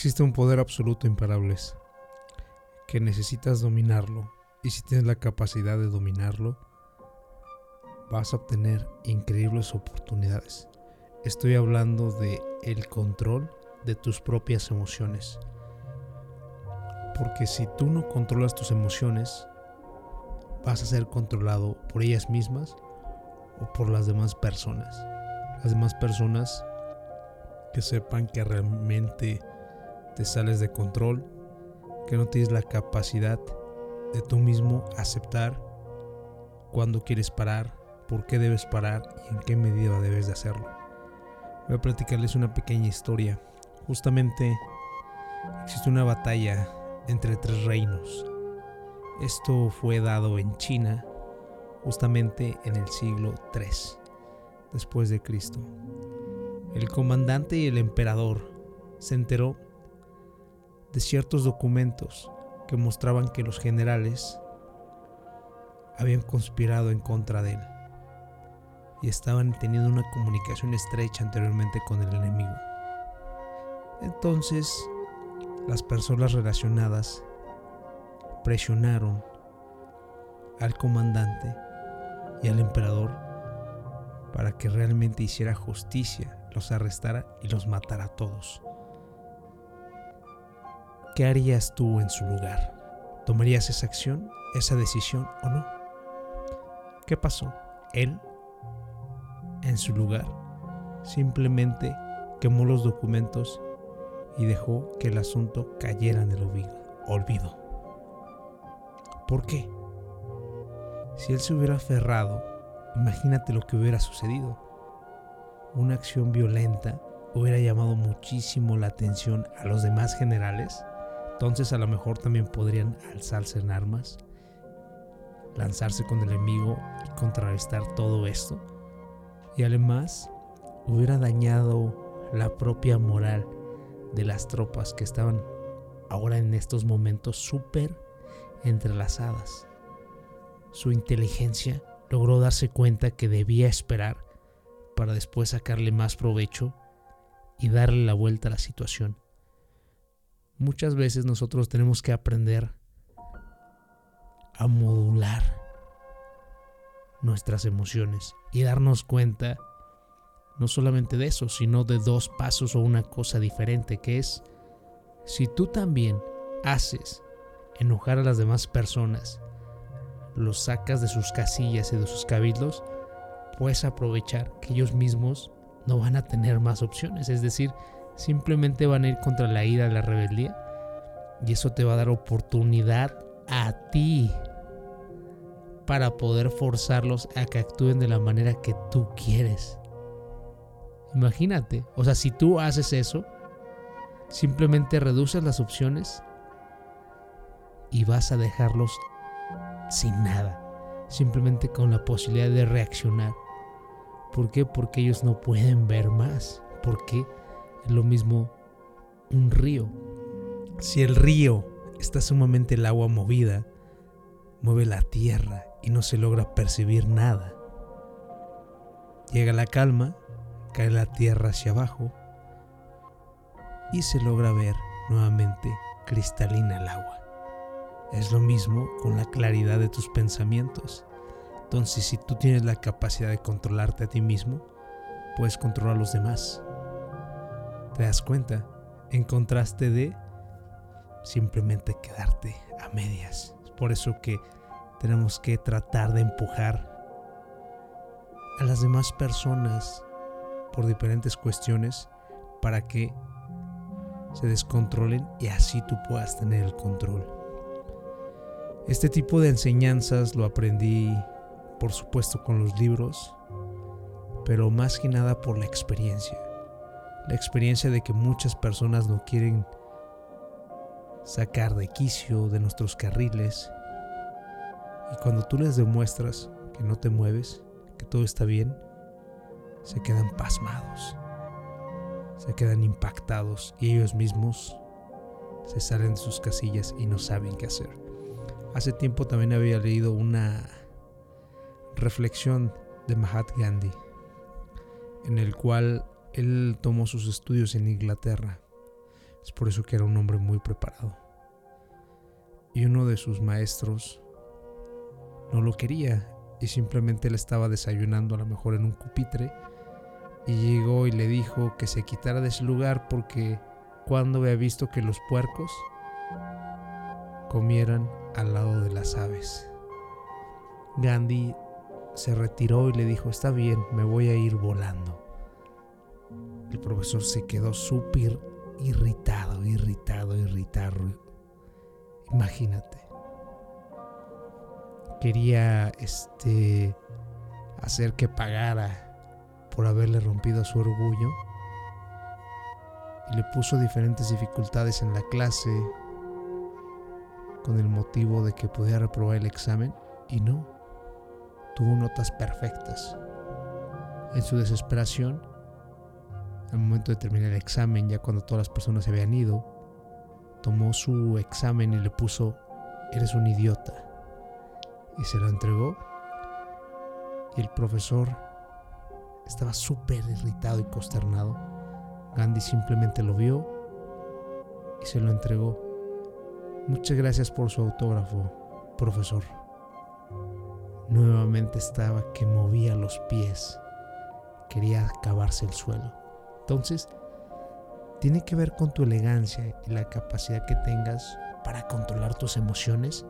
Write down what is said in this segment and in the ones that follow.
Existe un poder absoluto imparable que necesitas dominarlo y si tienes la capacidad de dominarlo vas a obtener increíbles oportunidades. Estoy hablando de el control de tus propias emociones. Porque si tú no controlas tus emociones, vas a ser controlado por ellas mismas o por las demás personas. Las demás personas que sepan que realmente te sales de control, que no tienes la capacidad de tú mismo aceptar cuándo quieres parar, por qué debes parar y en qué medida debes de hacerlo. Voy a platicarles una pequeña historia. Justamente existe una batalla entre tres reinos. Esto fue dado en China justamente en el siglo III después de Cristo. El comandante y el emperador se enteró de ciertos documentos que mostraban que los generales habían conspirado en contra de él y estaban teniendo una comunicación estrecha anteriormente con el enemigo. Entonces, las personas relacionadas presionaron al comandante y al emperador para que realmente hiciera justicia, los arrestara y los matara a todos. ¿Qué harías tú en su lugar? ¿Tomarías esa acción, esa decisión o no? ¿Qué pasó? Él, en su lugar, simplemente quemó los documentos y dejó que el asunto cayera en el olvido. ¿Por qué? Si él se hubiera aferrado, imagínate lo que hubiera sucedido. Una acción violenta hubiera llamado muchísimo la atención a los demás generales. Entonces a lo mejor también podrían alzarse en armas, lanzarse con el enemigo y contrarrestar todo esto. Y además hubiera dañado la propia moral de las tropas que estaban ahora en estos momentos súper entrelazadas. Su inteligencia logró darse cuenta que debía esperar para después sacarle más provecho y darle la vuelta a la situación. Muchas veces nosotros tenemos que aprender a modular nuestras emociones y darnos cuenta no solamente de eso, sino de dos pasos o una cosa diferente, que es, si tú también haces enojar a las demás personas los sacas de sus casillas y de sus cabildos, puedes aprovechar que ellos mismos no van a tener más opciones. Es decir, simplemente van a ir contra la ira, la rebeldía. Y eso te va a dar oportunidad a ti para poder forzarlos a que actúen de la manera que tú quieres. Imagínate, o sea, si tú haces eso, simplemente reduces las opciones y vas a dejarlos sin nada, simplemente con la posibilidad de reaccionar. ¿Por qué? Porque ellos no pueden ver más. Porque es lo mismo un río. Si el río está sumamente el agua movida, mueve la tierra y no se logra percibir nada. Llega la calma, cae la tierra hacia abajo y se logra ver nuevamente cristalina el agua. Es lo mismo con la claridad de tus pensamientos. Entonces, si tú tienes la capacidad de controlarte a ti mismo, puedes controlar a los demás. ¿Te das cuenta? En contraste de simplemente quedarte a medias. Es por eso que tenemos que tratar de empujar a las demás personas por diferentes cuestiones para que se descontrolen y así tú puedas tener el control. Este tipo de enseñanzas lo aprendí, por supuesto, con los libros, pero más que nada por la experiencia. La experiencia de que muchas personas no quieren sacar de quicio de nuestros carriles. Y cuando tú les demuestras que no te mueves, que todo está bien, se quedan pasmados, se quedan impactados y ellos mismos se salen de sus casillas y no saben qué hacer. Hace tiempo también había leído una reflexión de Mahatma Gandhi, en el cual él tomó sus estudios en Inglaterra, Es por eso que era un hombre muy preparado. Y uno de sus maestros no lo quería y simplemente le estaba desayunando a lo mejor en un pupitre y llegó y le dijo que se quitara de ese lugar porque cuando había visto que los puercos comieran al lado de las aves. Gandhi se retiró y le dijo, está bien, me voy a ir volando. El profesor se quedó súper irritado, irritado, irritado. Imagínate. Quería este hacer que pagara por haberle rompido su orgullo y le puso diferentes dificultades en la clase con el motivo de que pudiera reprobar el examen y no, tuvo notas perfectas. En su desesperación, al momento de terminar el examen, ya cuando todas las personas se habían ido, tomó su examen y le puso, eres un idiota. Y se lo entregó. Y el profesor estaba súper irritado y consternado. Gandhi simplemente lo vio y se lo entregó. Muchas gracias por su autógrafo, profesor. Nuevamente estaba que movía los pies. Quería acabarse el suelo. Entonces, tiene que ver con tu elegancia y la capacidad que tengas para controlar tus emociones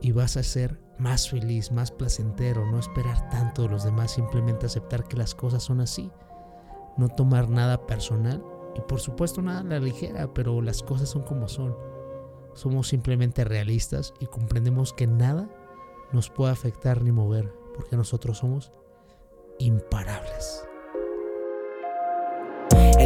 y vas a ser más feliz, más placentero, no esperar tanto de los demás, simplemente aceptar que las cosas son así, no tomar nada personal y por supuesto nada a la ligera, pero las cosas son como son. Somos simplemente realistas y comprendemos que nada nos puede afectar ni mover, porque nosotros somos imparables.